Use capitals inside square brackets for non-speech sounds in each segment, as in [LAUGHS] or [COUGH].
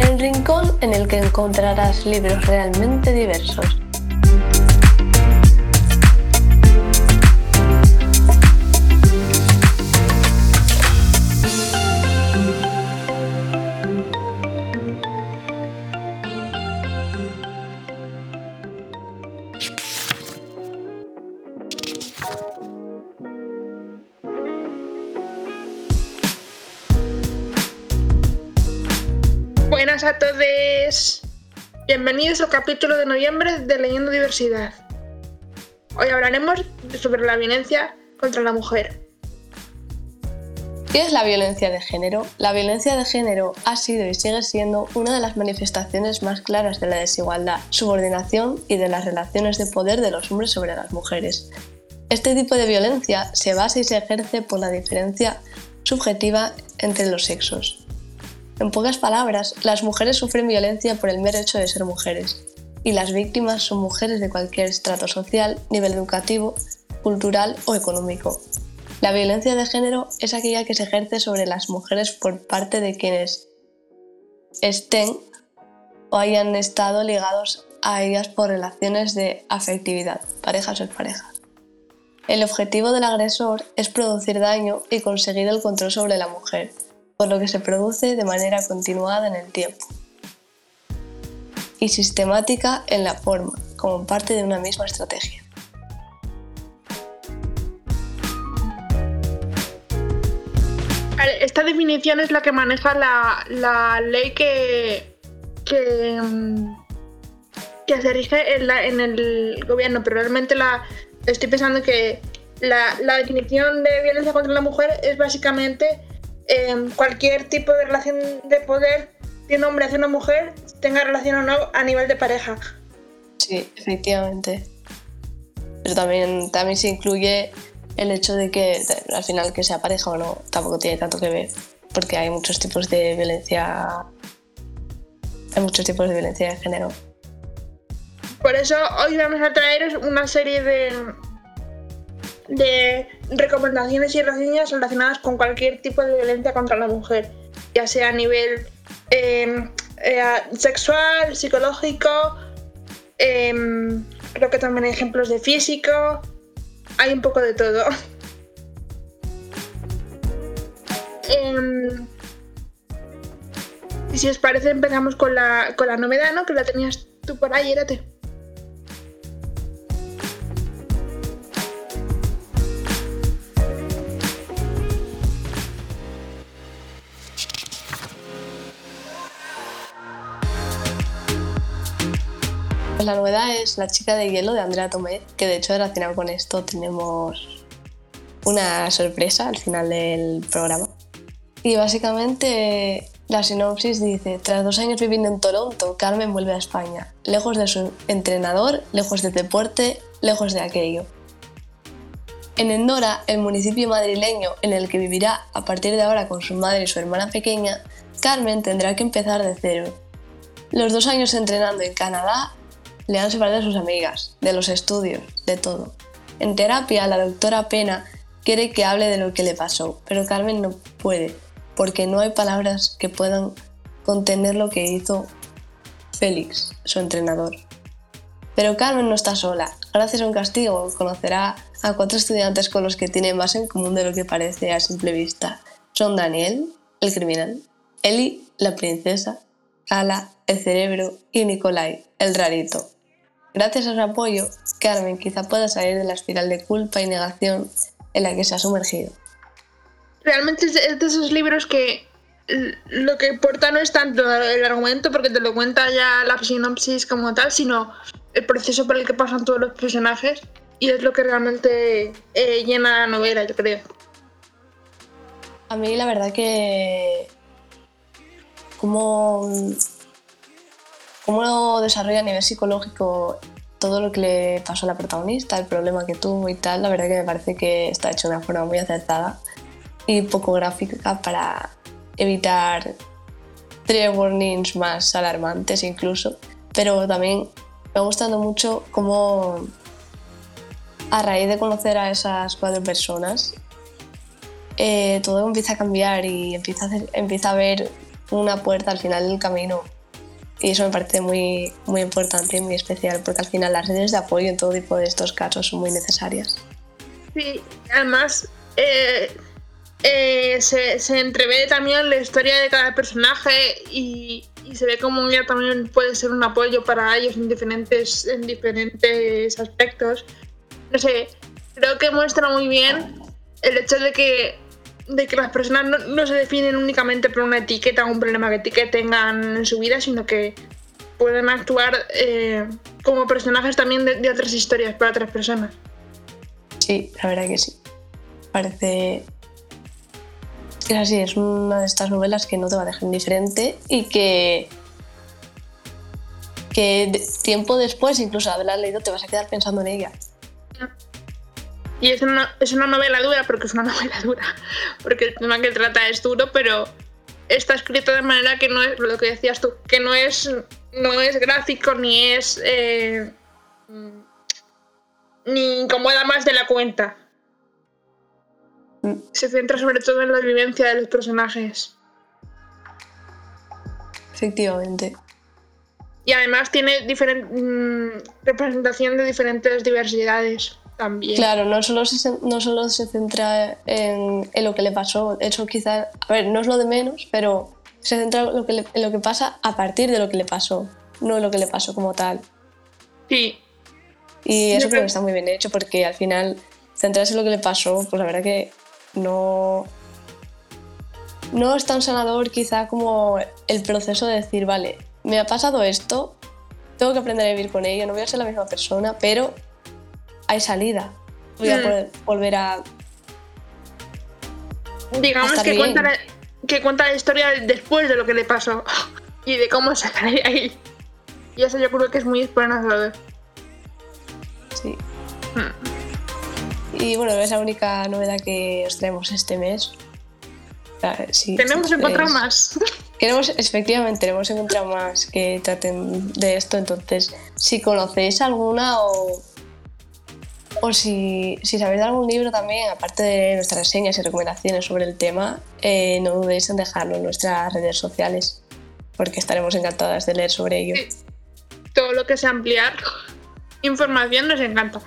El rincón en el que encontrarás libros realmente diversos. Bienvenidos al capítulo de noviembre de Leyendo Diversidad. Hoy hablaremos sobre la violencia contra la mujer. ¿Qué es la violencia de género? La violencia de género ha sido y sigue siendo una de las manifestaciones más claras de la desigualdad, subordinación y de las relaciones de poder de los hombres sobre las mujeres. Este tipo de violencia se basa y se ejerce por la diferencia subjetiva entre los sexos. En pocas palabras, las mujeres sufren violencia por el mero hecho de ser mujeres, y las víctimas son mujeres de cualquier estrato social, nivel educativo, cultural o económico. La violencia de género es aquella que se ejerce sobre las mujeres por parte de quienes estén o hayan estado ligados a ellas por relaciones de afectividad, parejas o parejas. El objetivo del agresor es producir daño y conseguir el control sobre la mujer, por lo que se produce de manera continuada en el tiempo y sistemática en la forma, como parte de una misma estrategia. Esta definición es la que maneja la, ley que, que, mm, que se rige en, el gobierno, pero realmente la, estoy pensando que la, la definición de violencia contra la mujer es básicamente cualquier tipo de relación de poder de un hombre hacia una mujer, tenga relación o no a nivel de pareja. Sí, efectivamente. Pero también, también se incluye el hecho de que al final que sea pareja o no tampoco tiene tanto que ver, porque hay muchos tipos de violencia, hay muchos tipos de violencia de género. Por eso hoy vamos a traeros una serie de, de recomendaciones y reseñas relacionadas con cualquier tipo de violencia contra la mujer, ya sea a nivel em, eh, sexual, psicológico, em, creo que también hay ejemplos de físico, hay un poco de todo. Em, y si os parece empezamos con la, con la novedad, ¿no? Que la tenías tú por ahí, érate. La novedad es La chica de hielo de Andrea Tomé, que de hecho relacionado con esto tenemos una sorpresa al final del programa. Y básicamente la sinopsis dice, tras dos años viviendo en Toronto, Carmen vuelve a España, lejos de su entrenador, lejos de deporte, lejos de aquello. En Endora, el municipio madrileño en el que vivirá a partir de ahora con su madre y su hermana pequeña, Carmen tendrá que empezar de cero. Los dos años entrenando en Canadá le han separado de sus amigas, de los estudios, de todo. En terapia, la doctora Pena quiere que hable de lo que le pasó, pero Carmen no puede, porque no hay palabras que puedan contener lo que hizo Félix, su entrenador. Pero Carmen no está sola. Gracias a un castigo conocerá a cuatro estudiantes con los que tiene más en común de lo que parece a simple vista. Son Daniel, el criminal, Eli, la princesa, Ala, el cerebro y Nicolai, el rarito. Gracias a su apoyo, Carmen quizá pueda salir de la espiral de culpa y negación en la que se ha sumergido. Realmente es de, esos libros que lo que importa no es tanto el argumento, porque te lo cuenta ya la sinopsis como tal, sino el proceso por el que pasan todos los personajes y es lo que realmente eh, llena la novela, yo creo. A mí la verdad que como cómo desarrolla a nivel psicológico todo lo que le pasó a la protagonista, el problema que tuvo y tal, la verdad que me parece que está hecho de una forma muy acertada y poco gráfica para evitar tres warnings más alarmantes incluso, pero también me ha gustado mucho cómo a raíz de conocer a esas cuatro personas eh, todo empieza a cambiar y empieza a, empieza a ver una puerta al final del camino. Y eso me parece muy, muy importante y muy especial, porque al final las redes de apoyo en todo tipo de estos casos son muy necesarias. Sí, además eh, eh, se, se, entrevé también la historia de cada personaje y, y, se ve como ella también puede ser un apoyo para ellos en diferentes, en diferentes aspectos. No sé, creo que muestra muy bien el hecho de que de que las personas no, se definen únicamente por una etiqueta o un problema que, tengan en su vida, sino que pueden actuar eh, como personajes también de, otras historias para otras personas. Sí, la verdad que sí. Parece que es así, es una de estas novelas que no te va a dejar indiferente y que que tiempo después, incluso haberla leído, te vas a quedar pensando en ella. Y es una, es una novela dura porque es una [LAUGHS] novela dura, porque el tema que trata es duro, pero está escrito de manera que no es lo que decías tú, que no es, no es gráfico ni es. Eh, ni incomoda más de la cuenta. Mm. Se centra sobre todo en la vivencia de los personajes. Efectivamente. Y además tiene diferente mm, representación de diferentes diversidades. Claro, no solo se, no solo se centra en, lo que le pasó, eso quizás, a ver, no es lo de menos, pero se centra en lo, que lo que pasa a partir de lo que le pasó, no en lo que le pasó como tal. Sí. Y eso creo que está muy bien hecho porque al final centrarse en lo que le pasó, pues la verdad que no, no es tan sanador quizá como el proceso de decir, vale, me ha pasado esto, tengo que aprender a vivir con ello, no voy a ser la misma persona, pero hay salida. Voy a poder volver a. Digamos que, cuenta la, que cuenta la historia después de lo que le pasó [LAUGHS] y de cómo salir de [LAUGHS] ahí. Y eso yo creo que es muy esperanzador. Sí. Hmm. Y bueno, es la única novedad que os traemos este mes. tenemos que encontrar más. [LAUGHS] Queremos, efectivamente, tenemos que encontrar más que traten de esto. Entonces, si conocéis alguna o o si, si, sabéis de algún libro también, aparte de nuestras reseñas y recomendaciones sobre el tema, eh, no dudéis en dejarlo en nuestras redes sociales, porque estaremos encantadas de leer sobre ello. Todo lo que sea ampliar información nos encanta.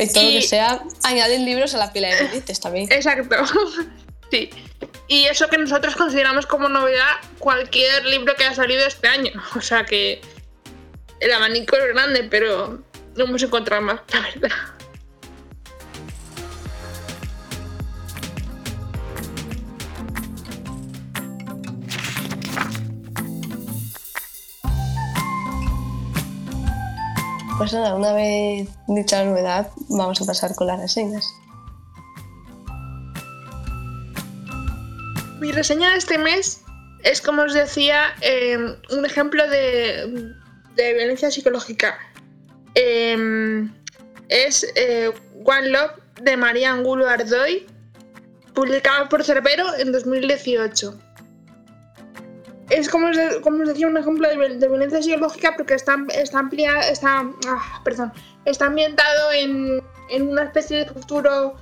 y todo lo que sea añadir libros a la pila de bendites también. [LAUGHS] Exacto. [LAUGHS] sí. Y eso que nosotros consideramos como novedad cualquier libro que haya salido este año. [LAUGHS] O sea que el abanico es grande, pero no hemos encontrado más, la verdad. Pues nada, una vez dicha la novedad, vamos a pasar con las reseñas. Mi reseña de este mes es, como os decía, eh, un ejemplo de, de violencia psicológica. Em, es eh, One Love de María Angulo Ardoy, publicado por Cerbero en 2018. Es como os, decía un ejemplo de, violencia psicológica porque está, está está, ah, perdón, está ambientado en, una especie de futuro,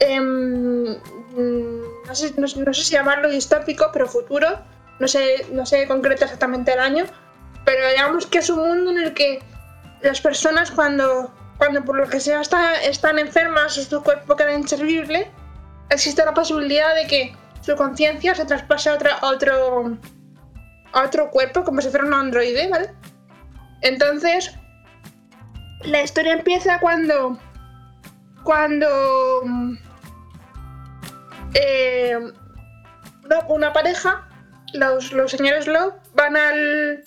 em, no, sé, no, sé, si llamarlo distópico, pero futuro, no sé, no sé concreto exactamente el año, pero digamos que es un mundo en el que las personas cuando, cuando por lo que sea están enfermas o su cuerpo queda inservible, existe la posibilidad de que su conciencia se traspase a, otro, a otro cuerpo, como si fuera un androide, ¿vale? Entonces, la historia empieza cuando. Cuando. Eh, una pareja, los, los señores Love, van al.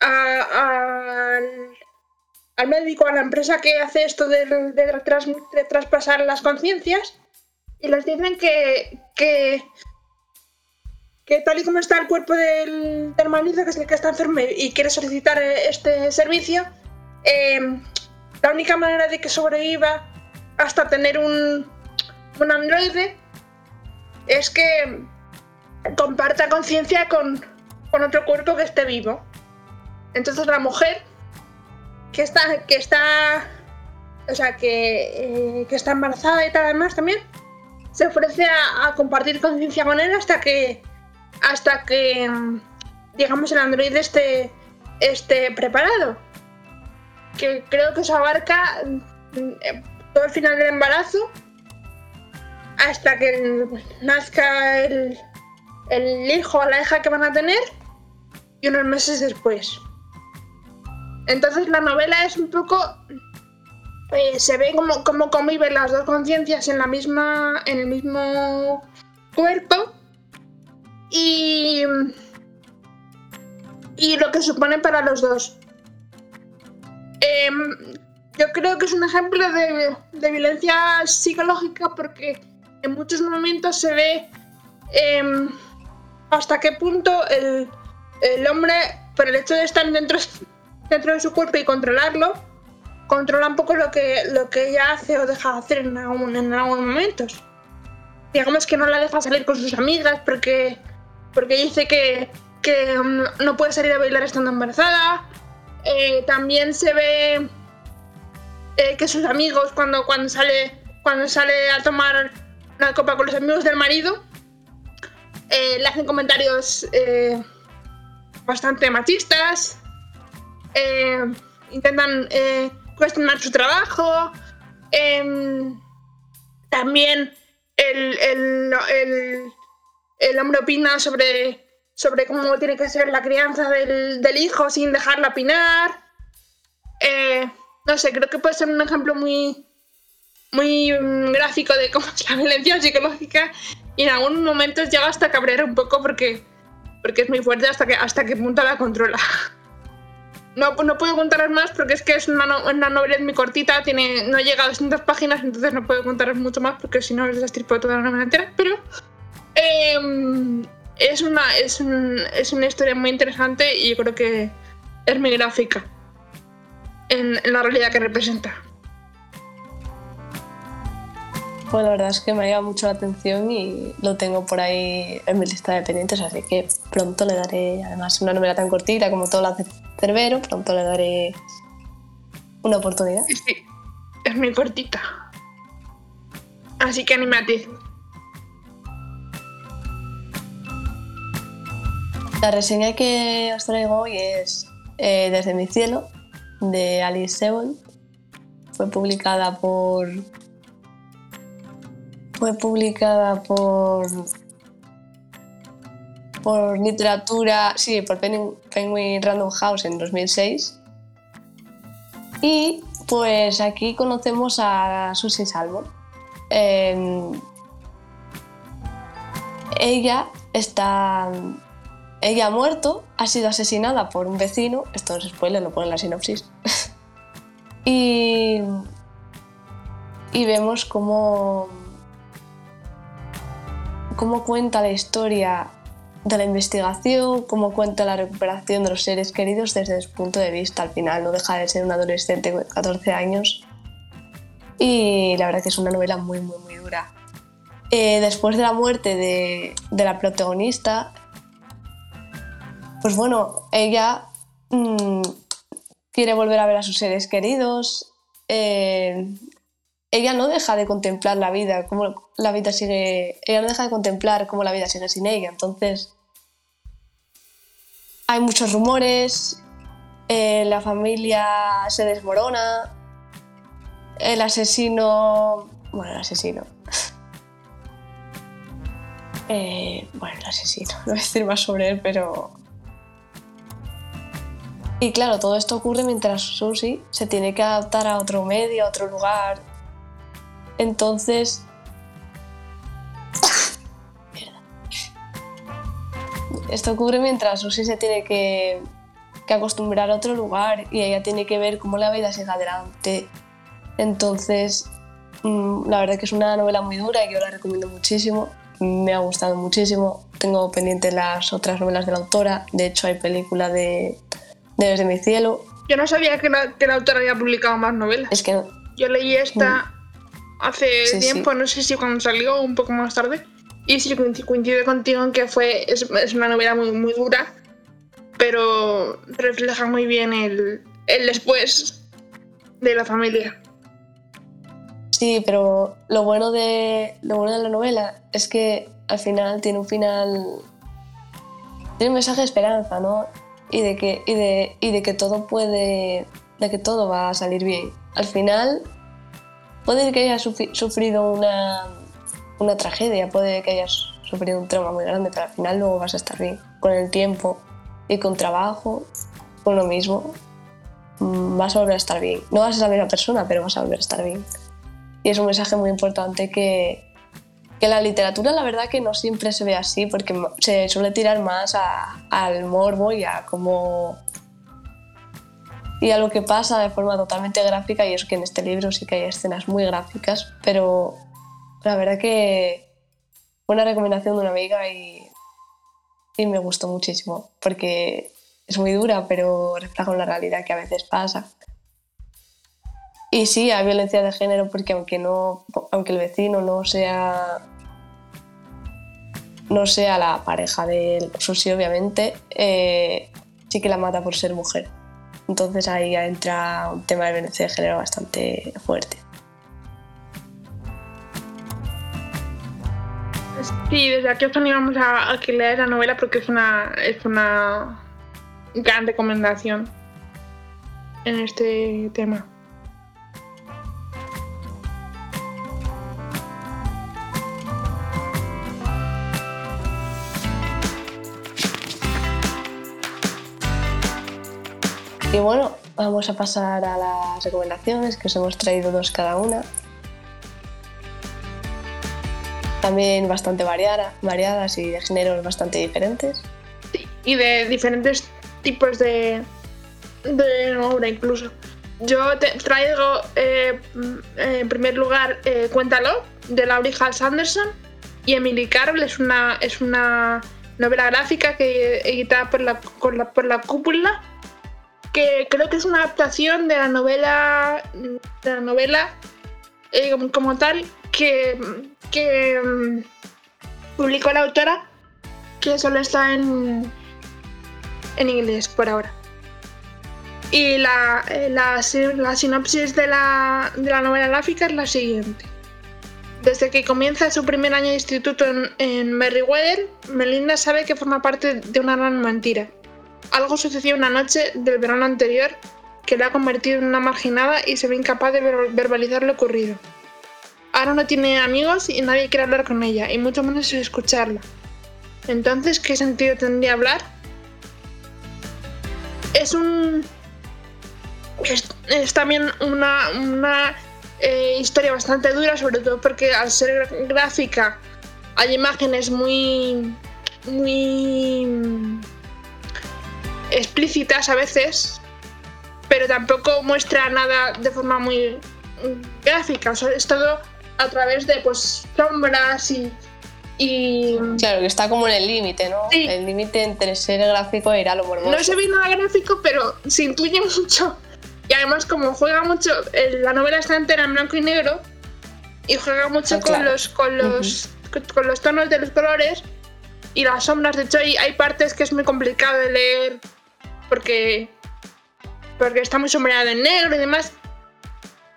al al médico, a la empresa que hace esto de, traspasar las conciencias y les dicen que, que, tal y como está el cuerpo del, del que es el que está enfermo y quiere solicitar este servicio, em, la única manera de que sobreviva hasta tener un, un androide es que comparta conciencia con, con otro cuerpo que esté vivo. Entonces la mujer que está, que está, o sea, que, eh, que está embarazada y tal, además también, se ofrece a, compartir conciencia con él hasta que, hasta que, digamos, el androide esté, esté preparado. Que creo que eso abarca eh, todo el final del embarazo hasta que nazca el, el hijo o la hija que van a tener y unos meses después. Entonces la novela es un poco... Eh, se ve como, conviven las dos conciencias en la misma. en el mismo cuerpo. Y. y lo que supone para los dos. Em, yo creo que es un ejemplo de, de, violencia psicológica porque en muchos momentos se ve em, hasta qué punto el, el hombre, por el hecho de estar dentro dentro de su cuerpo y controlarlo, controla un poco lo que, lo que ella hace o deja de hacer en, en algunos momentos. Digamos que no la deja salir con sus amigas porque, porque dice que, que no puede salir a bailar estando embarazada. Eh, también se ve eh, que sus amigos cuando, cuando, sale, cuando sale a tomar una copa con los amigos del marido eh, le hacen comentarios bastante machistas eh, intentan eh, cuestionar su trabajo. Em, también el, el, hombre opina sobre, sobre cómo tiene que ser la crianza del, hijo sin dejarla opinar. Eh, no sé, creo que puede ser un ejemplo muy, muy gráfico de cómo es la violencia psicológica y en algunos momentos llega hasta cabrear un poco porque, porque es muy fuerte hasta que hasta qué punto la controla. No, no puedo contaros más porque es que es una, novela muy cortita, tiene, no llega a 200 páginas, entonces no puedo contaros mucho más porque si no os destripo toda la novela entera. Pero em, es, una, es, es, una historia muy interesante y yo creo que es muy gráfica en, la realidad que representa. Pues la verdad es que me ha llamado mucho la atención y lo tengo por ahí en mi lista de pendientes, así que pronto le daré, además, una novela tan cortita como todo lo hace Cerbero, pronto le daré una oportunidad. Sí, es muy cortita. Así que anímate. La reseña que os traigo hoy es eh, Desde mi cielo, de Alice Sebon. Fue publicada por. Fue publicada por por literatura, sí, por Penguin Random House en 2006. Y pues aquí conocemos a Susie Salmon. Em, ella está. Ella ha muerto, ha sido asesinada por un vecino. Esto es spoiler, lo pone en la sinopsis. [LAUGHS] y. Y vemos cómo. Cómo cuenta la historia de la investigación, cómo cuenta la recuperación de los seres queridos desde su punto de vista. Al final no deja de ser un adolescente de 14 años y la verdad que es una novela muy, muy, muy dura. Eh, después de la muerte de, la protagonista, pues bueno, ella mm, quiere volver a ver a sus seres queridos. Eh, ella no deja de contemplar la vida, cómo la vida sigue. Ella no deja de contemplar cómo la vida sigue sin ella. Entonces, hay muchos rumores, eh, la familia se desmorona, el asesino... Bueno, el asesino. [LAUGHS] Eh, bueno, el asesino, [LAUGHS] no voy a decir más sobre él, pero... Y claro, todo esto ocurre mientras Susie se tiene que adaptar a otro medio, a otro lugar. Entonces, esto ocurre mientras Susie se tiene que, acostumbrar a otro lugar y ella tiene que ver cómo la vida sigue adelante. Entonces, mm, la verdad que es una novela muy dura y yo la recomiendo muchísimo. Me ha gustado muchísimo. Tengo pendientes las otras novelas de la autora. De hecho, hay película de, Desde mi cielo. Yo no sabía que la, que autora había publicado más novelas. Es que Yo leí esta hace tiempo, no sé si cuando salió o un poco más tarde. Y sí, coincido contigo en que fue, es, una novela muy, muy dura, pero refleja muy bien el, el después de la familia. Sí, pero lo bueno de lo bueno de la novela es que al final tiene un final tiene un mensaje de esperanza, ¿no? Y de que y de, y de que todo puede de que todo va a salir bien. Al final puede que hayas sufrido una una tragedia, puede que hayas sufrido un trauma muy grande, pero al final luego vas a estar bien. Con el tiempo y con trabajo, con lo mismo, mm, vas a volver a estar bien. No vas a ser la misma persona, pero vas a volver a estar bien. Y es un mensaje muy importante que, que la literatura la verdad que no siempre se ve así, porque se suele tirar más al morbo y a cómo y a lo que pasa de forma totalmente gráfica y es que en este libro sí que hay escenas muy gráficas, pero la verdad que fue una recomendación de una amiga y, me gustó muchísimo porque es muy dura, pero refleja una realidad que a veces pasa. Y sí, hay violencia de género porque aunque, no, aunque el vecino no sea no sea la pareja del Susi, obviamente, eh, sí que la mata por ser mujer. Entonces ahí entra un tema de violencia de género bastante fuerte. Sí, desde aquí os animamos a, que leáis la novela porque es una, es una gran recomendación en este tema. Y bueno, vamos a pasar a las recomendaciones que os hemos traído dos cada una. también bastante variada, variadas y de géneros bastante diferentes. y de diferentes tipos de, de obra incluso. Yo traigo eh, en primer lugar eh, Cuéntalo de Laurie Hals Anderson y Emily Carroll es una, es una novela gráfica que editada por la, por la cúpula que creo que es una adaptación de la novela de la novela eh, como tal que que mm, publicó la autora, que solo está en, en inglés por ahora. Y la, eh, la, sinopsis de la, de la, novela gráfica es la siguiente. Desde que comienza su primer año de instituto en, en Merryweather, Melinda sabe que forma parte de una gran mentira. Algo sucedió una noche del verano anterior que la ha convertido en una marginada y se ve incapaz de verbalizar lo ocurrido. Ahora no tiene amigos y nadie quiere hablar con ella, y mucho menos escucharla. Entonces, ¿qué sentido tendría hablar? Es un. Es, también una, eh, historia bastante dura, sobre todo porque al ser gráfica hay imágenes muy. muy. Explícitas a veces, pero tampoco muestra nada de forma muy gráfica. es todo a través de pues sombras y, y... Claro, que está como en el límite, ¿no? El límite entre ser gráfico e ir a lo morboso. No se ve nada gráfico, pero se intuye mucho. Y además, como juega mucho, la novela está entera en blanco y negro y juega mucho ah, con, los, con, los, con los tonos de los colores y las sombras. De hecho, hay, hay partes que es muy complicado de leer porque, porque está muy sombreada en negro y demás.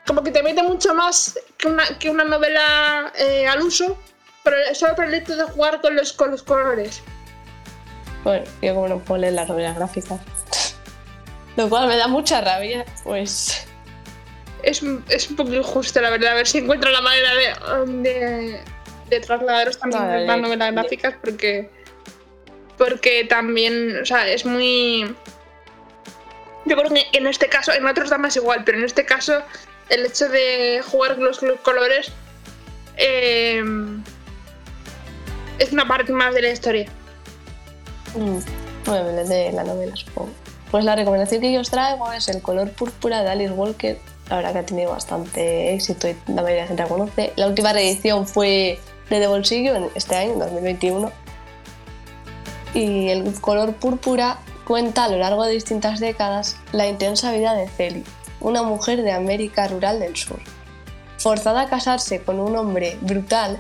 Como que te mete mucho más que una, que una novela eh, al uso, pero solo por el hecho de jugar con los, con los colores. Bueno, yo como no puedo leer las novelas gráficas, [LAUGHS] lo cual me da mucha rabia, pues... Es, es un poco injusto, la verdad, a ver si encuentro la manera de, de, trasladaros también las novelas gráficas, porque, porque también, o sea, es muy... Yo creo que en este caso, en otros da más igual, pero en este caso el hecho de jugar con los colores eh, es una parte más de la historia. Mm, de la novela, supongo. Pues la recomendación que yo os traigo es El color púrpura de Alice Walker. La verdad que ha tenido bastante éxito y la mayoría de la gente la conoce. La última reedición fue de De Bolsillo en este año, en 2021. Y el color púrpura cuenta a lo largo de distintas décadas la intensa vida de Celi, una mujer de América rural del sur. Forzada a casarse con un hombre brutal,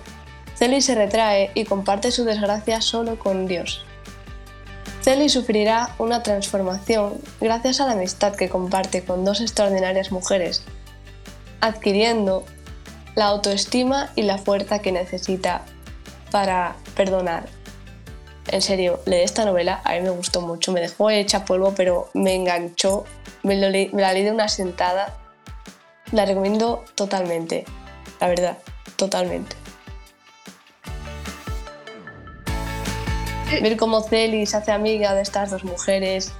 Celi se retrae y comparte su desgracia solo con Dios. Celi sufrirá una transformación gracias a la amistad que comparte con dos extraordinarias mujeres, adquiriendo la autoestima y la fuerza que necesita para perdonar. En serio, leí esta novela, a mí me gustó mucho, me dejó hecha polvo, pero me enganchó, me, la leí de una sentada. La recomiendo totalmente, la verdad, totalmente. Ver cómo Celi se hace amiga de estas dos mujeres,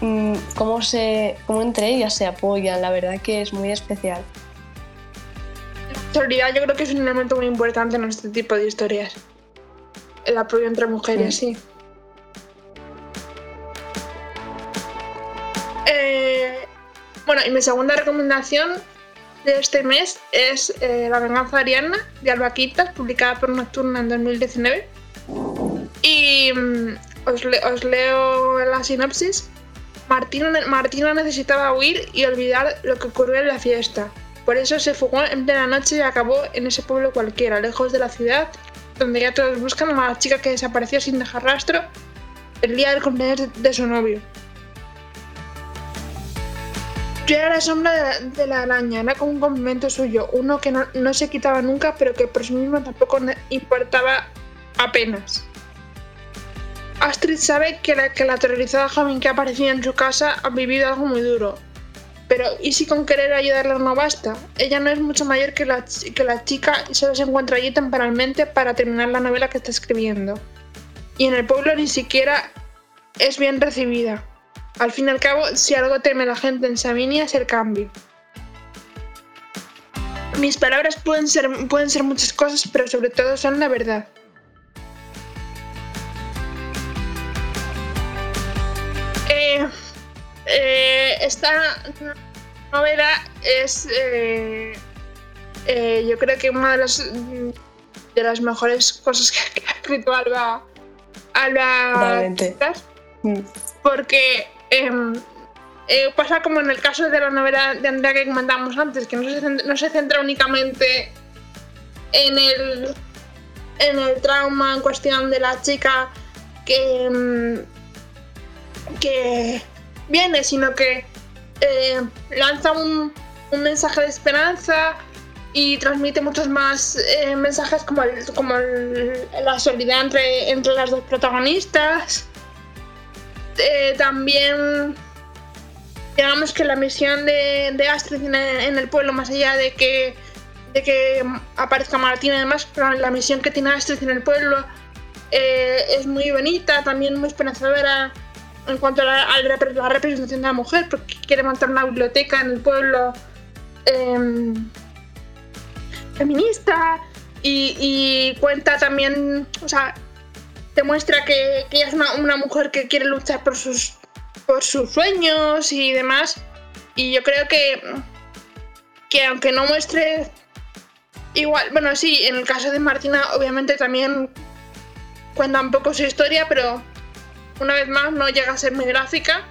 mm, cómo, se, cómo entre ellas se apoyan, la verdad que es muy especial. La solidaridad yo creo que es un elemento muy importante en este tipo de historias. El apoyo entre mujeres, sí. Eh, bueno, y mi segunda recomendación de este mes es eh, La venganza Ariana de Alba publicada por Nocturna en 2019. Y mm, os, leo la sinopsis. Martina, Martina necesitaba huir y olvidar lo que ocurrió en la fiesta. Por eso se fugó en plena noche y acabó en ese pueblo cualquiera, lejos de la ciudad, donde ya todos buscan a la chica que desapareció sin dejar rastro el día del cumpleaños de, su novio. Yo era la sombra de la, araña, era como un complemento suyo, uno que no, no, se quitaba nunca, pero que por sí mismo tampoco importaba apenas. Astrid sabe que la, que la aterrorizada joven que aparecía en su casa ha vivido algo muy duro. Pero, ¿y si con querer ayudarla no basta? Ella no es mucho mayor que la, que la chica y solo se encuentra allí temporalmente para terminar la novela que está escribiendo. Y en el pueblo ni siquiera es bien recibida. Al fin y al cabo, si algo teme la gente en Sabinia es el cambio. Mis palabras pueden ser, pueden ser muchas cosas, pero sobre todo son la verdad. Eh, esta novela es, eh, eh, yo creo que una de las, de las mejores cosas [LAUGHS] que, ha escrito Alba, Alba mm. porque em, pasa como en el caso de la novela de Andrea que comentamos antes, que no se, no se centra únicamente en el, en el trauma en cuestión de la chica que em, que viene, sino que eh, lanza un, mensaje de esperanza y transmite muchos más eh, mensajes como, como la solidaridad entre, entre las dos protagonistas. Eh, también digamos que la misión de, Astrid en el, pueblo, más allá de que, de que aparezca Martín, además, la misión que tiene Astrid en el pueblo es muy bonita, también muy esperanzadora en cuanto a la, representación de la mujer, porque quiere montar una biblioteca en el pueblo em, feminista y, cuenta también, o sea, demuestra que, que ella es una, mujer que quiere luchar por sus, por sus sueños y demás. Y yo creo que, que aunque no muestre igual, bueno, sí, en el caso de Martina obviamente también cuenta un poco su historia, pero una vez más, no llega a ser muy gráfica.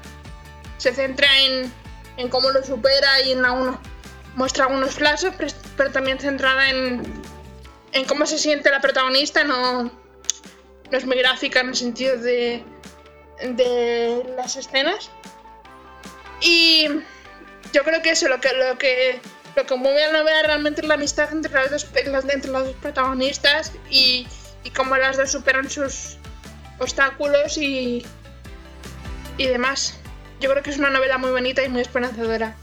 Se centra en, en cómo lo supera y en algunos, muestra algunos flashes, pero, también centrada en, en, cómo se siente la protagonista. No, no es muy gráfica en el sentido de, de las escenas. Y yo creo que eso, lo que, lo que, lo que mueve a la novela realmente es la amistad entre las dos, entre las dos protagonistas y, y cómo las dos superan sus, obstáculos y, y demás. Yo creo que es una novela muy bonita y muy esperanzadora.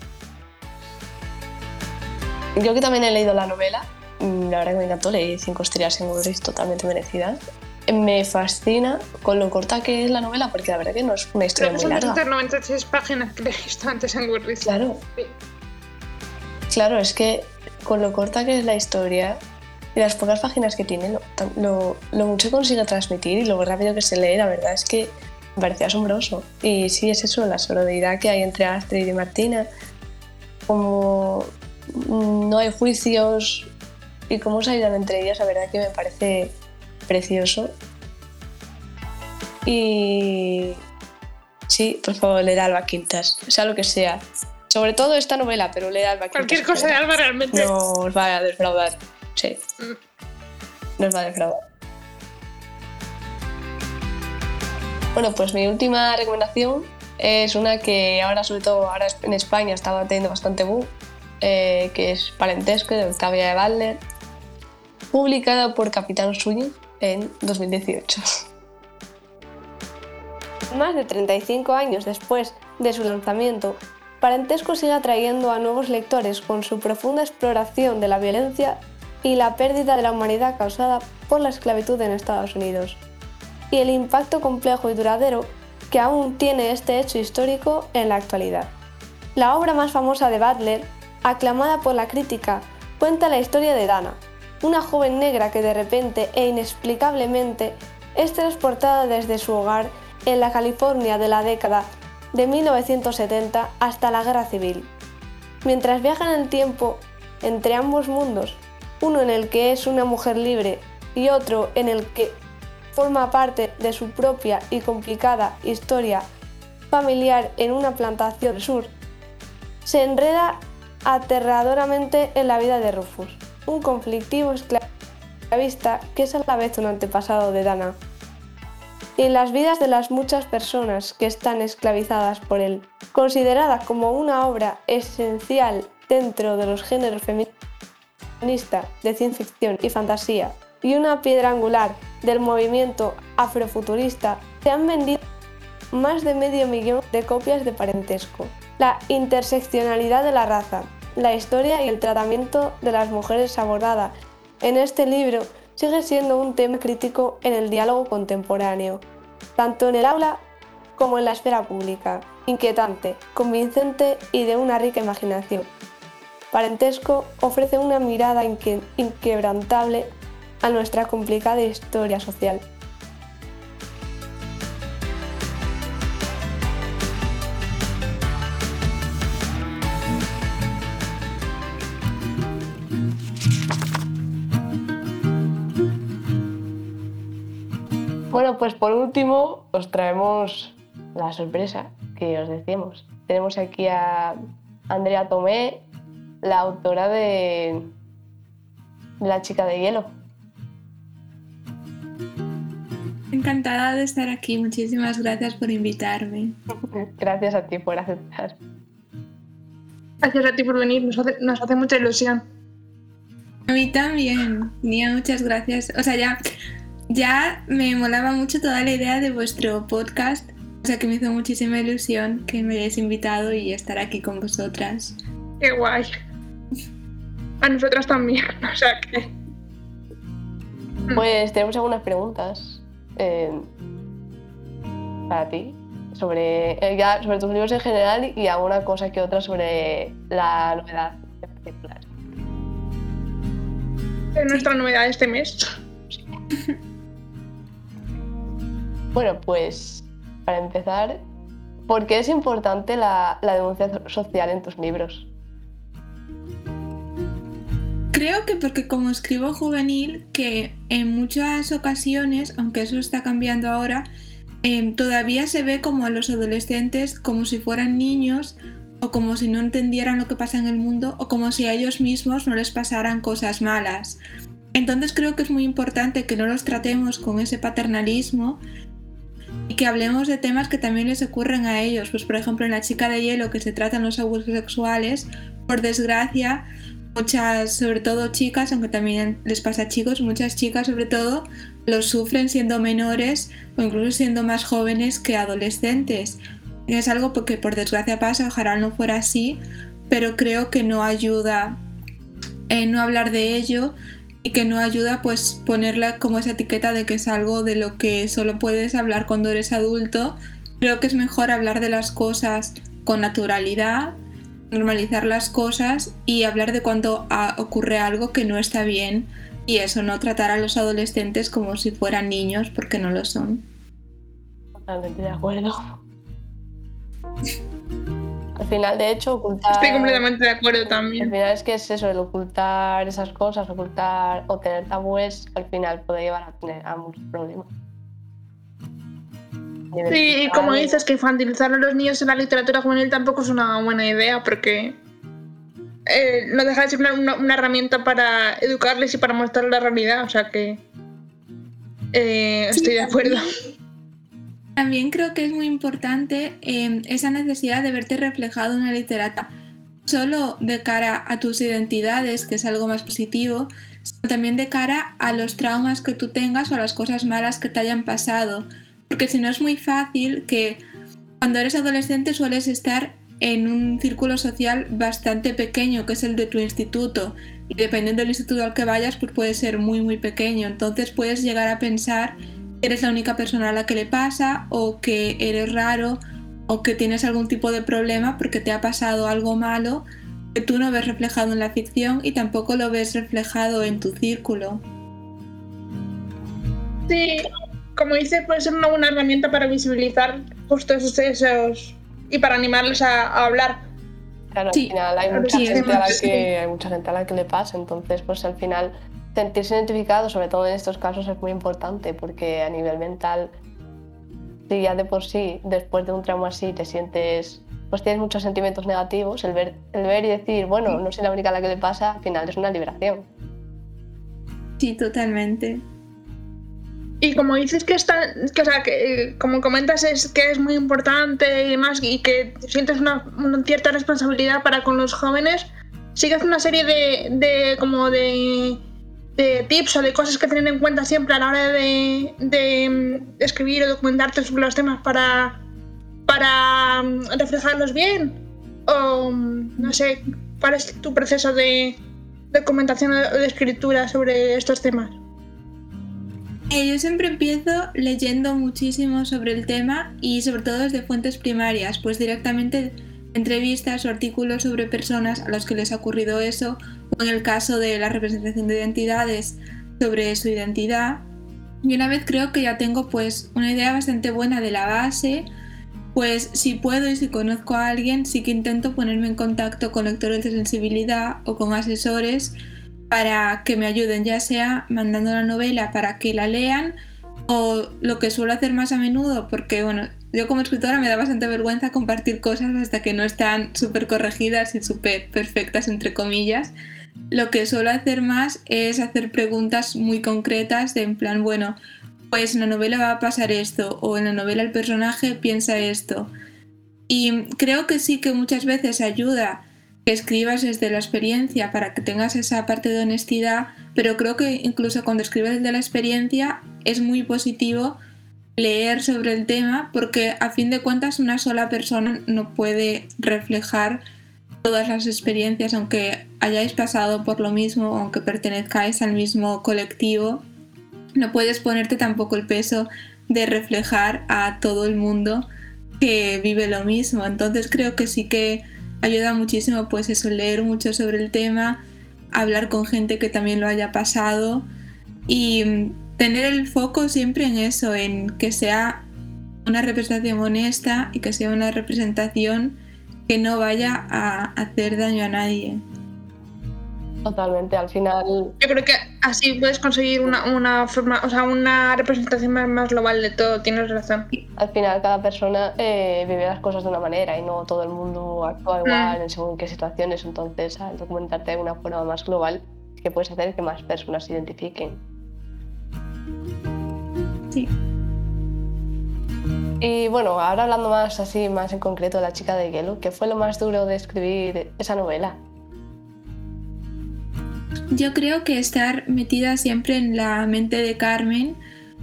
Yo que también he leído la novela, mm, la verdad que me encantó, leí cinco estrellas en Goodreads totalmente merecidas. Me fascina con lo corta que es la novela, porque la verdad que no es una historia muy larga. Son 96 páginas que [LAUGHS] he visto antes en Goodreads. Claro. Claro, es que con lo corta que es la historia, y las pocas páginas que tiene, lo, mucho que consigue transmitir y lo rápido que se lee, la verdad es que me parece asombroso. Y sí, es eso, la solidaridad que hay entre Astrid y Martina, como no hay juicios y cómo se ayudan entre ellas, la verdad que me parece precioso. Y sí, por favor, leer Alba Quintas, sea lo que sea. Sobre todo esta novela, pero leer Alba Quintas. Cualquier cosa de Alba realmente. No os va a defraudar. Sí. Nos va a defraudar. Bueno, pues mi última recomendación es una que ahora, sobre todo ahora en España, estaba teniendo bastante boom. eh, que es Parentesco de Octavia de Butler, publicada por Capitán Swing en 2018. [LAUGHS] Más de 35 años después de su lanzamiento, Parentesco sigue atrayendo a nuevos lectores con su profunda exploración de la violencia y la pérdida de la humanidad causada por la esclavitud en Estados Unidos, y el impacto complejo y duradero que aún tiene este hecho histórico en la actualidad. La obra más famosa de Butler, aclamada por la crítica, cuenta la historia de Dana, una joven negra que de repente e inexplicablemente es transportada desde su hogar en la California de la década de 1970 hasta la Guerra Civil. Mientras viaja en el tiempo entre ambos mundos, uno en el que es una mujer libre y otro en el que forma parte de su propia y complicada historia familiar en una plantación sur, se enreda aterradoramente en la vida de Rufus, un conflictivo esclavista que es a la vez un antepasado de Dana, y en las vidas de las muchas personas que están esclavizadas por él. Considerada como una obra esencial dentro de los géneros feministas de ciencia ficción y fantasía y una piedra angular del movimiento afrofuturista, se han vendido más de medio millón de copias de parentesco. La interseccionalidad de la raza, la historia y el tratamiento de las mujeres abordada en este libro sigue siendo un tema crítico en el diálogo contemporáneo, tanto en el aula como en la esfera pública, inquietante, convincente y de una rica imaginación. Parentesco ofrece una mirada inquebrantable a nuestra complicada historia social. Bueno, pues por último os traemos la sorpresa que os decíamos. Tenemos aquí a Andrea Tomé, la autora de La chica de hielo. Encantada de estar aquí, muchísimas gracias por invitarme. [LAUGHS] Gracias a ti por aceptar. Gracias a ti por venir, nos hace, nos hace mucha ilusión. A mí también, Nia, muchas gracias. O sea, ya ya me molaba mucho toda la idea de vuestro podcast, o sea que me hizo muchísima ilusión que me hayáis invitado y estar aquí con vosotras. Qué guay. A nosotras también, [LAUGHS] o sea que... Pues tenemos algunas preguntas eh, para ti sobre, eh, ya, sobre tus libros en general y alguna cosa que otra sobre la novedad en particular. Es nuestra novedad de este mes. [LAUGHS] Bueno, pues para empezar, ¿por qué es importante la, denuncia social en tus libros? Creo que porque como escribo juvenil, que en muchas ocasiones, aunque eso está cambiando ahora, em, todavía se ve como a los adolescentes como si fueran niños o como si no entendieran lo que pasa en el mundo o como si a ellos mismos no les pasaran cosas malas. Entonces creo que es muy importante que no los tratemos con ese paternalismo, y que hablemos de temas que también les ocurren a ellos. Pues por ejemplo en La chica de hielo que se tratan los abusos sexuales, por desgracia, muchas, sobre todo chicas, aunque también les pasa a chicos, muchas chicas sobre todo, los sufren siendo menores o incluso siendo más jóvenes que adolescentes. Es algo que por desgracia pasa, ojalá no fuera así, pero creo que no ayuda en no hablar de ello y que no ayuda pues ponerla como esa etiqueta de que es algo de lo que solo puedes hablar cuando eres adulto. Creo que es mejor hablar de las cosas con naturalidad, normalizar las cosas y hablar de cuando ocurre algo que no está bien y eso, no tratar a los adolescentes como si fueran niños porque no lo son. Totalmente de acuerdo. Al final, de hecho, ocultar. Estoy completamente de acuerdo también. Al final es que es eso, el ocultar esas cosas, ocultar o tener tabúes, al final puede llevar a tener a muchos problemas. Sí, y como dices, que infantilizar a los niños en la literatura juvenil tampoco es una buena idea, porque eh, no deja de ser una, herramienta para educarles y para mostrar la realidad, o sea que eh, estoy de acuerdo. También creo que es muy importante em, esa necesidad de verte reflejado en la literatura. solo de cara a tus identidades, que es algo más positivo, sino también de cara a los traumas que tú tengas o a las cosas malas que te hayan pasado. Porque si no es muy fácil que cuando eres adolescente sueles estar en un círculo social bastante pequeño, que es el de tu instituto. Y dependiendo del instituto al que vayas, pues puede ser muy, muy pequeño. Entonces puedes llegar a pensar que eres la única persona a la que le pasa, o que eres raro, o que tienes algún tipo de problema porque te ha pasado algo malo que tú no ves reflejado en la ficción y tampoco lo ves reflejado en tu círculo. Sí, como dice, puede ser una buena herramienta para visibilizar justo esos, esos y para animarles a, hablar. Claro, al final hay mucha, gente a la que, hay mucha gente a la que le pasa, entonces pues al final sentirse identificado, sobre todo en estos casos, es muy importante porque a nivel mental, si ya de por sí, después de un trauma así, te sientes, pues tienes muchos sentimientos negativos, el ver, el ver y decir, bueno, no soy la única a la que le pasa, al final es una liberación. Sí, totalmente. Y como dices que está, que, o sea, que como comentas es que es muy importante y demás y que sientes una, cierta responsabilidad para con los jóvenes, sigues una serie de, de como de, de, tips o de cosas que tener en cuenta siempre a la hora de, de, escribir o documentarte sobre los temas para, para reflejarlos bien. O no sé, ¿cuál es tu proceso de documentación o de escritura sobre estos temas? Eh, yo siempre empiezo leyendo muchísimo sobre el tema y sobre todo desde fuentes primarias, pues directamente entrevistas o artículos sobre personas a las que les ha ocurrido eso, o en el caso de la representación de identidades, sobre su identidad. Y una vez creo que ya tengo pues una idea bastante buena de la base, pues si puedo y si conozco a alguien, sí que intento ponerme en contacto con lectores de sensibilidad o con asesores para que me ayuden, ya sea mandando la novela para que la lean o lo que suelo hacer más a menudo, porque bueno, yo como escritora me da bastante vergüenza compartir cosas hasta que no están súper corregidas y súper perfectas, entre comillas. Lo que suelo hacer más es hacer preguntas muy concretas de en plan, bueno, pues en la novela va a pasar esto o en la novela el personaje piensa esto. Y creo que sí que muchas veces ayuda que escribas desde la experiencia para que tengas esa parte de honestidad, pero creo que incluso cuando escribes desde la experiencia es muy positivo leer sobre el tema porque a fin de cuentas una sola persona no puede reflejar todas las experiencias aunque hayáis pasado por lo mismo aunque pertenezcáis al mismo colectivo no puedes ponerte tampoco el peso de reflejar a todo el mundo que vive lo mismo. Entonces creo que sí que ayuda muchísimo pues eso, leer mucho sobre el tema, hablar con gente que también lo haya pasado y tener el foco siempre en eso, en que sea una representación honesta y que sea una representación que no vaya a hacer daño a nadie. Totalmente, al final. Yo creo que así puedes conseguir una, forma, o sea, una representación más, global de todo, tienes razón. Al final cada persona eh, vive las cosas de una manera y no todo el mundo actúa mm. igual en según qué situaciones, entonces al documentarte de una forma más global que puedes hacer que más personas se identifiquen. Sí. Y bueno, ahora hablando más así, más en concreto de la chica de hielo, ¿qué fue lo más duro de escribir esa novela? Yo creo que estar metida siempre en la mente de Carmen,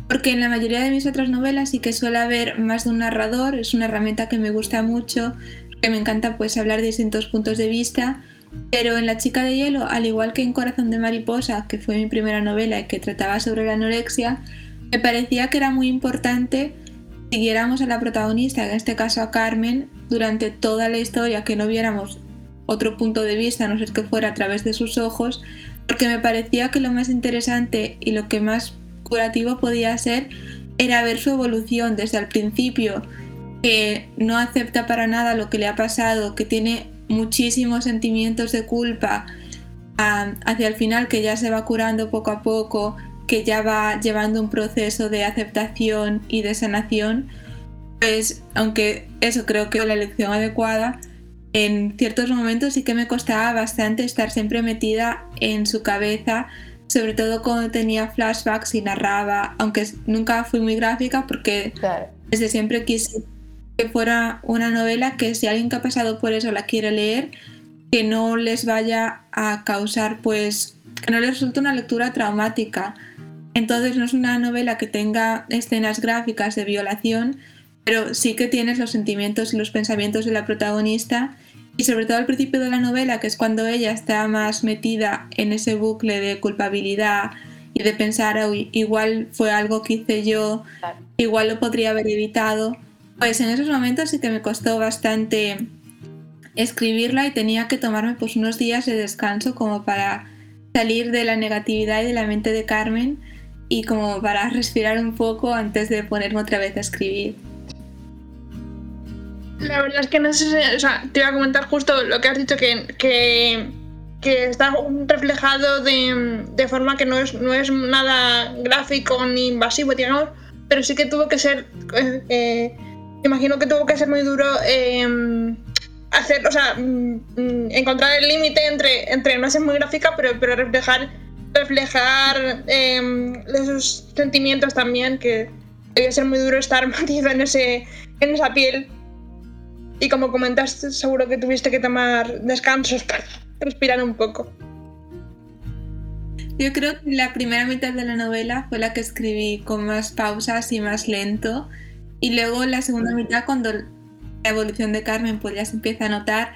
porque en la mayoría de mis otras novelas sí que suele haber más de un narrador, es una herramienta que me gusta mucho, que me encanta pues hablar de distintos puntos de vista, pero en La chica de hielo, al igual que en Corazón de mariposa, que fue mi primera novela y que trataba sobre la anorexia, me parecía que era muy importante siguiéramos a la protagonista, en este caso a Carmen, durante toda la historia, que no viéramos otro punto de vista, a no ser que fuera a través de sus ojos, porque me parecía que lo más interesante y lo que más curativo podía ser era ver su evolución desde el principio, que no acepta para nada lo que le ha pasado, que tiene muchísimos sentimientos de culpa, hacia el final que ya se va curando poco a poco, que ya va llevando un proceso de aceptación y de sanación, pues aunque eso creo que es la elección adecuada, en ciertos momentos sí que me costaba bastante estar siempre metida en su cabeza, sobre todo cuando tenía flashbacks y narraba, aunque nunca fui muy gráfica porque desde siempre quise que fuera una novela que si alguien que ha pasado por eso la quiere leer, que no les vaya a causar, pues, que no les resulte una lectura traumática. Entonces no es una novela que tenga escenas gráficas de violación, pero sí que tienes los sentimientos y los pensamientos de la protagonista y sobre todo al principio de la novela, que es cuando ella está más metida en ese bucle de culpabilidad y de pensar, igual fue algo que hice yo, igual lo podría haber evitado, pues en esos momentos sí que me costó bastante escribirla y tenía que tomarme pues unos días de descanso como para salir de la negatividad y de la mente de Carmen y como para respirar un poco antes de ponerme otra vez a escribir. La verdad es que no sé, o sea, te iba a comentar justo lo que has dicho, que, que, que está reflejado de, de, forma que no es, no es nada gráfico ni invasivo, digamos, pero sí que tuvo que ser, eh, eh, imagino que tuvo que ser muy duro eh, hacer, o sea, mm, mm, encontrar el límite entre, entre no ser muy gráfica, pero, pero reflejar, reflejar esos sentimientos también, que debe ser muy duro estar [LAUGHS] metido en, ese, en esa piel y como comentaste, seguro que tuviste que tomar descansos para respirar un poco. Yo creo que la primera mitad de la novela fue la que escribí con más pausas y más lento. Y luego la segunda mitad, cuando la evolución de Carmen pues ya empieza a notar,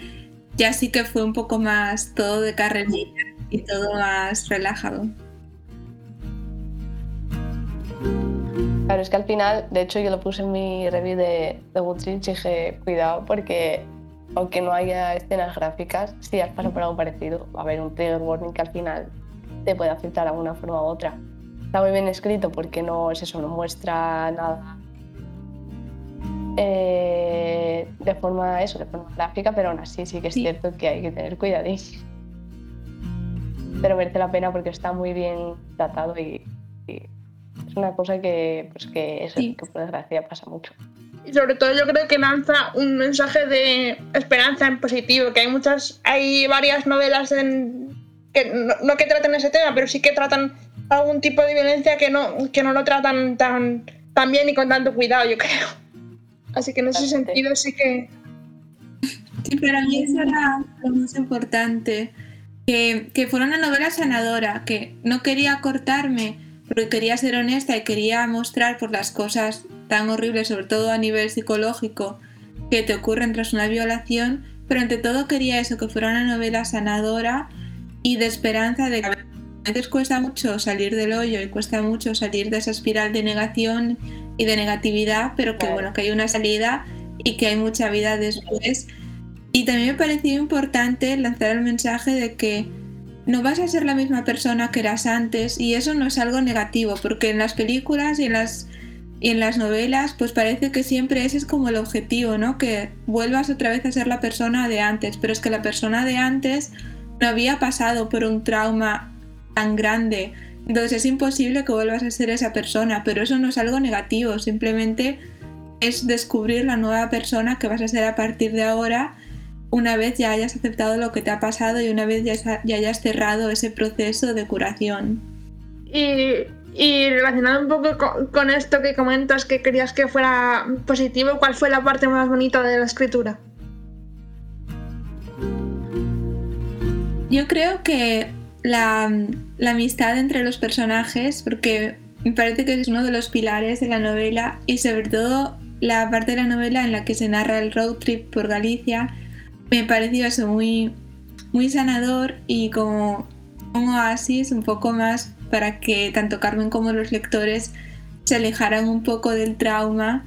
ya sí que fue un poco más todo de carrerilla y todo más relajado. Claro, es que al final, de hecho yo lo puse en mi review de, de Goodreads y dije, cuidado porque aunque no haya escenas gráficas, si has pasado por algo parecido, va a haber un trigger warning que al final te puede afectar de alguna forma u otra. Está muy bien escrito porque no es eso, no muestra nada eh, de forma eso, de forma gráfica, pero aún así sí que es cierto que hay que tener cuidadísimo. Pero merece la pena porque está muy bien tratado y una cosa que, pues que, eso, que por desgracia pasa mucho. Y sobre todo yo creo que lanza un mensaje de esperanza en positivo, que hay muchas, hay varias novelas en, que no, que traten ese tema, pero sí que tratan algún tipo de violencia que no, que no lo tratan tan, tan bien y con tanto cuidado, yo creo. Así que en ese sentido sí que... Sí, para mí eso era lo más importante, que, que fuera una novela sanadora, que no quería cortarme porque quería ser honesta y quería mostrar por las cosas tan horribles, sobre todo a nivel psicológico, que te ocurren tras una violación, pero ante todo quería eso, que fuera una novela sanadora y de esperanza de que a veces cuesta mucho salir del hoyo y cuesta mucho salir de esa espiral de negación y de negatividad, pero que bueno, que hay una salida y que hay mucha vida después. Y también me pareció importante lanzar el mensaje de que no vas a ser la misma persona que eras antes y eso no es algo negativo porque en las películas y en las y en las novelas pues parece que siempre ese es como el objetivo, ¿no? Que vuelvas otra vez a ser la persona de antes, pero es que la persona de antes no había pasado por un trauma tan grande. Entonces es imposible que vuelvas a ser esa persona, pero eso no es algo negativo, simplemente es descubrir la nueva persona que vas a ser a partir de ahora una vez ya hayas aceptado lo que te ha pasado y una vez ya, hayas cerrado ese proceso de curación. Y, y relacionado un poco con, esto que comentas, que querías que fuera positivo, ¿cuál fue la parte más bonita de la escritura? Yo creo que la, la amistad entre los personajes, porque me parece que es uno de los pilares de la novela y sobre todo la parte de la novela en la que se narra el road trip por Galicia me pareció eso muy, muy sanador y como un oasis un poco más para que tanto Carmen como los lectores se alejaran un poco del trauma.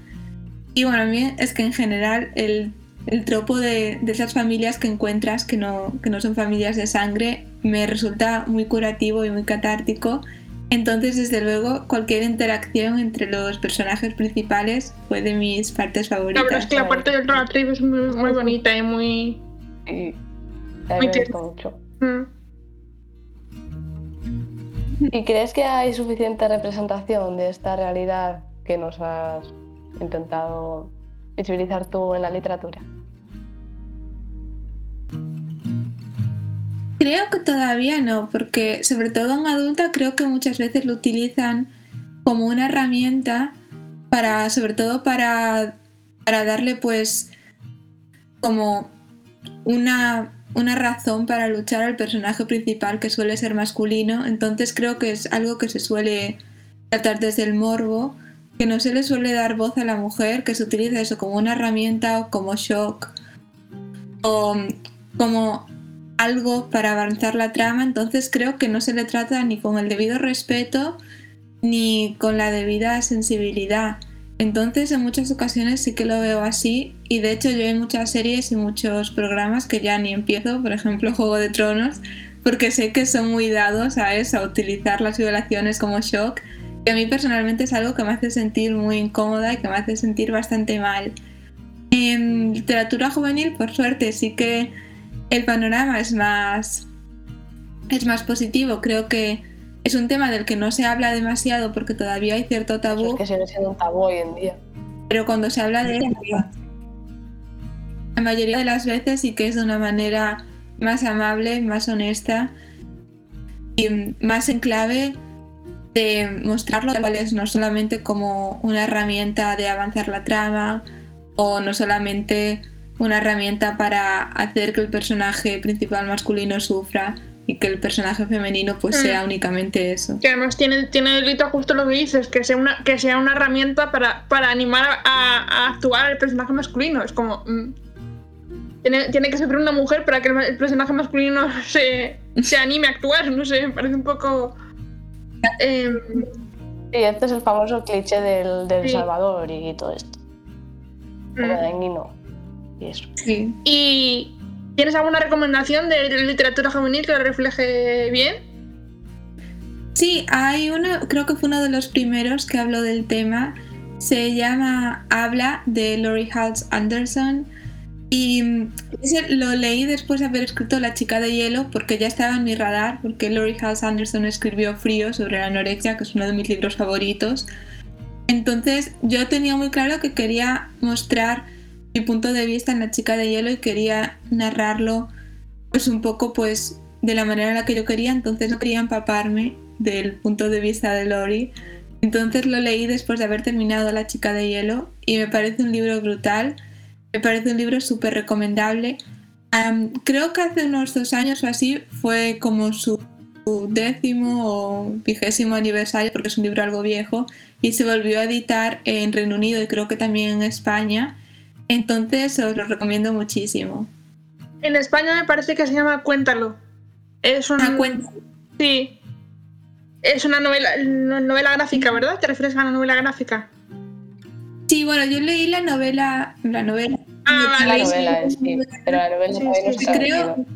Y bueno, a mí es que en general el, el tropo de, de, esas familias que encuentras que no, que no son familias de sangre me resulta muy curativo y muy catártico. Entonces, desde luego, cualquier interacción entre los personajes principales fue de mis partes favoritas. La verdad es que la parte del road trip es muy, muy bonita y muy... Sí, muy mucho. Mm. ¿Y crees que hay suficiente representación de esta realidad que nos has intentado visibilizar tú en la literatura? Creo que todavía no, porque sobre todo en adulta creo que muchas veces lo utilizan como una herramienta para, sobre todo para, para darle pues como una una razón para luchar al personaje principal que suele ser masculino. Entonces creo que es algo que se suele tratar desde el morbo, que no se le suele dar voz a la mujer, que se utiliza eso como una herramienta o como shock o como algo para avanzar la trama. Entonces creo que no se le trata ni con el debido respeto ni con la debida sensibilidad. Entonces en muchas ocasiones sí que lo veo así y de hecho yo hay muchas series y muchos programas que ya ni empiezo, por ejemplo Juego de Tronos, porque sé que son muy dados a eso, a utilizar las violaciones como shock, que a mí personalmente es algo que me hace sentir muy incómoda y que me hace sentir bastante mal. En literatura juvenil, por suerte, sí que el panorama es más, es más positivo, creo que es un tema del que no se habla demasiado porque todavía hay cierto tabú. es que sigue siendo un tabú hoy en día. Pero cuando se habla de él, la mayoría de las veces sí que es de una manera más amable, más honesta y más en clave de mostrarlo cual es no solamente como una herramienta de avanzar la trama o no solamente una herramienta para hacer que el personaje principal masculino sufra, y que el personaje femenino pues mm. sea únicamente eso. Que además tiene, tiene delito justo lo que dices, que sea una, que sea una herramienta para, para animar a, actuar el personaje masculino. Es como... Mm, tiene, tiene, que ser una mujer para que el, personaje masculino [LAUGHS] se, se, anime a actuar, no sé, me parece un poco... Eh, sí, este es el famoso cliché del, del Salvador y todo esto. Mm. de no. Y eso. Sí. Y ¿Tienes alguna recomendación de literatura juvenil que lo refleje bien? Sí, hay uno, creo que fue uno de los primeros que habló del tema. Se llama Habla de Laurie Halse Anderson. Y lo leí después de haber escrito La chica de hielo porque ya estaba en mi radar, porque Laurie Halse Anderson escribió Frío sobre la anorexia, que es uno de mis libros favoritos. Entonces yo tenía muy claro que quería mostrar mi punto de vista en La chica de hielo y quería narrarlo pues un poco pues de la manera en la que yo quería, entonces no quería empaparme del punto de vista de Lori. Entonces lo leí después de haber terminado La chica de hielo y me parece un libro brutal, me parece un libro súper recomendable. creo que hace unos dos años o así fue como su décimo o vigésimo aniversario, porque es un libro algo viejo, y se volvió a editar en Reino Unido y creo que también en España. Entonces os lo recomiendo muchísimo. En España me parece que se llama Cuéntalo. Es una cuenta. Sí. Es una novela, novela gráfica, ¿verdad? ¿Te refieres a la novela gráfica? Sí, bueno, yo leí la novela. La novela. Ah, vale. La novela, sí, pero la novela sí, creo,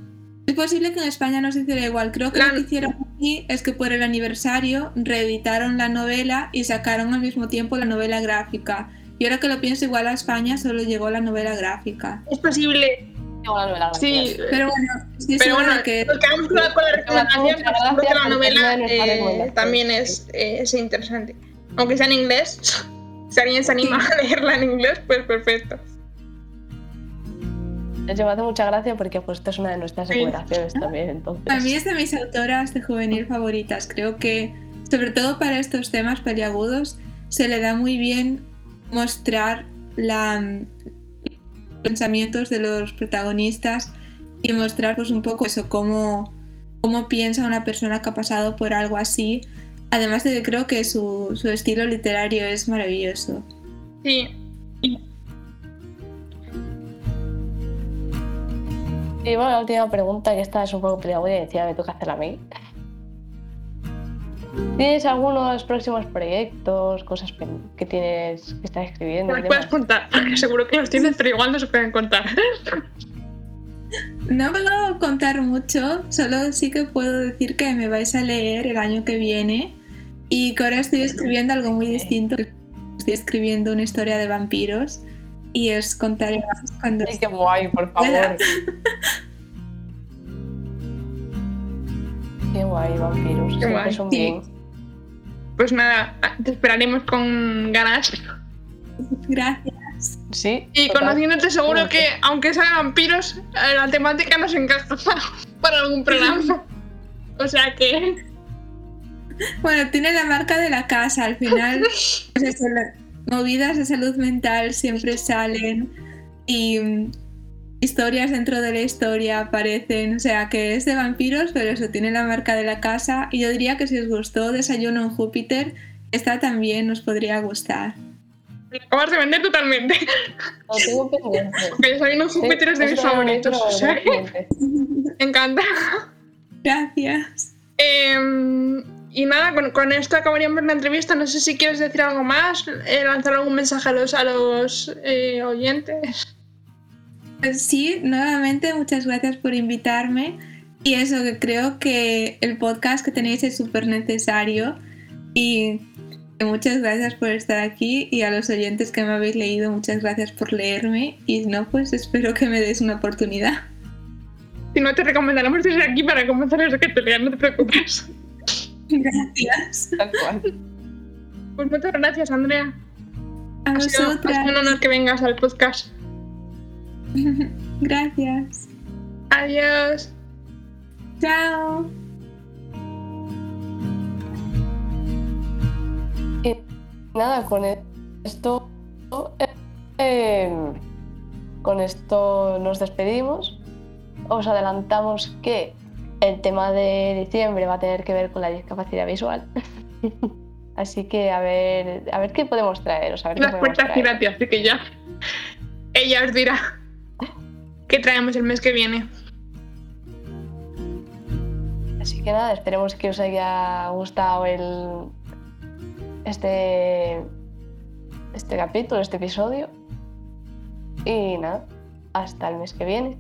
Es posible que en España no se hiciera igual. Creo que lo que hicieron aquí es que por el aniversario reeditaron la novela y sacaron al mismo tiempo la novela gráfica. Y ahora que lo pienso, igual a España solo llegó la novela gráfica. Es posible. La novela gráfica. Sí, pero bueno, sí pero bueno, que... lo que vamos a con la recomendación, porque la novela eh, también es, eh, es interesante. Aunque sea en inglés, [LAUGHS] si alguien se anima a leerla en inglés, pues perfecto. me hace mucha gracia porque pues, esta es una de nuestras recomendaciones también. Entonces. A mí es de mis autoras de juvenil favoritas. Creo que, sobre todo para estos temas peliagudos, se le da muy bien mostrar la, los pensamientos de los protagonistas y mostrar pues un poco eso, cómo, cómo piensa una persona que ha pasado por algo así. Además de que creo que su, su estilo literario es maravilloso. Sí. Y bueno, la última pregunta, que esta es un poco voy y decía, me toca hacerla a mí. ¿Tienes algunos próximos proyectos, cosas que tienes que estás escribiendo? me puedes contar, seguro que los tienes, pero igual no se pueden contar. No puedo contar mucho, solo sí que puedo decir que me vais a leer el año que viene y que ahora estoy escribiendo algo muy distinto. Estoy escribiendo una historia de vampiros y os contaré más cuando... Qué guay, por favor. [LAUGHS] Qué guay, vampiros. Qué guay. Son bien. Pues nada, te esperaremos con ganas. Gracias. Sí. Y conociéndote seguro que, aunque sean vampiros, eh, la temática nos encaja [LAUGHS] para algún programa. o sea que. Bueno, tiene la marca de la casa. Al final, [LAUGHS] pues movidas de salud mental siempre salen. Y historias dentro de la historia aparecen, o sea que es de vampiros, pero eso tiene la marca de la casa y yo diría que si os gustó Desayuno en Júpiter, esta también os podría gustar. Me acabas de vender totalmente. Lo tengo pendiente. Porque [LAUGHS] Desayuno en Júpiter es de mis favoritos. o sea [LAUGHS] me encanta. Gracias. Em, y nada, con, con esto acabaríamos la entrevista. No sé si quieres decir algo más, eh, lanzar algún mensaje a los, a los eh, oyentes. Pues sí, nuevamente muchas gracias por invitarme y eso que creo que el podcast que tenéis es súper necesario y muchas gracias por estar aquí y a los oyentes que me habéis leído muchas gracias por leerme y si no pues espero que me deis una oportunidad. Si no, te recomendaremos desde aquí para comenzar a que te lean, no te preocupes. Gracias. Tal cual. Pues muchas gracias, Andrea. A Ha sido, ha vosotras. sido un honor que vengas al podcast. [LAUGHS] Gracias. Adiós. Chao. Y nada, con esto. eh, con esto nos despedimos. Os adelantamos que el tema de diciembre va a tener que ver con la discapacidad visual. [LAUGHS] Así que a ver, a ver qué podemos traeros. A ver qué Las podemos puertas traer. así que ya. Ella os dirá qué traemos el mes que viene. Así que nada, esperemos que os haya gustado el este este capítulo, este episodio. Y nada, hasta el mes que viene.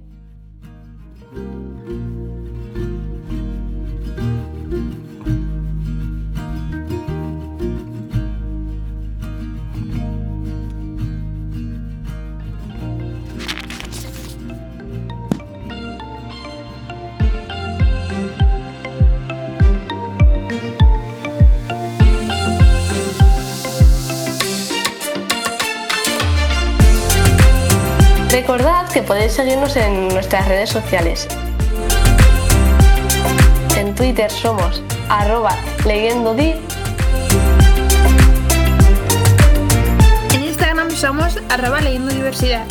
Podéis seguirnos en nuestras redes sociales. En Twitter somos arroba leyendodi En Instagram somos arroba leyendo diversidad.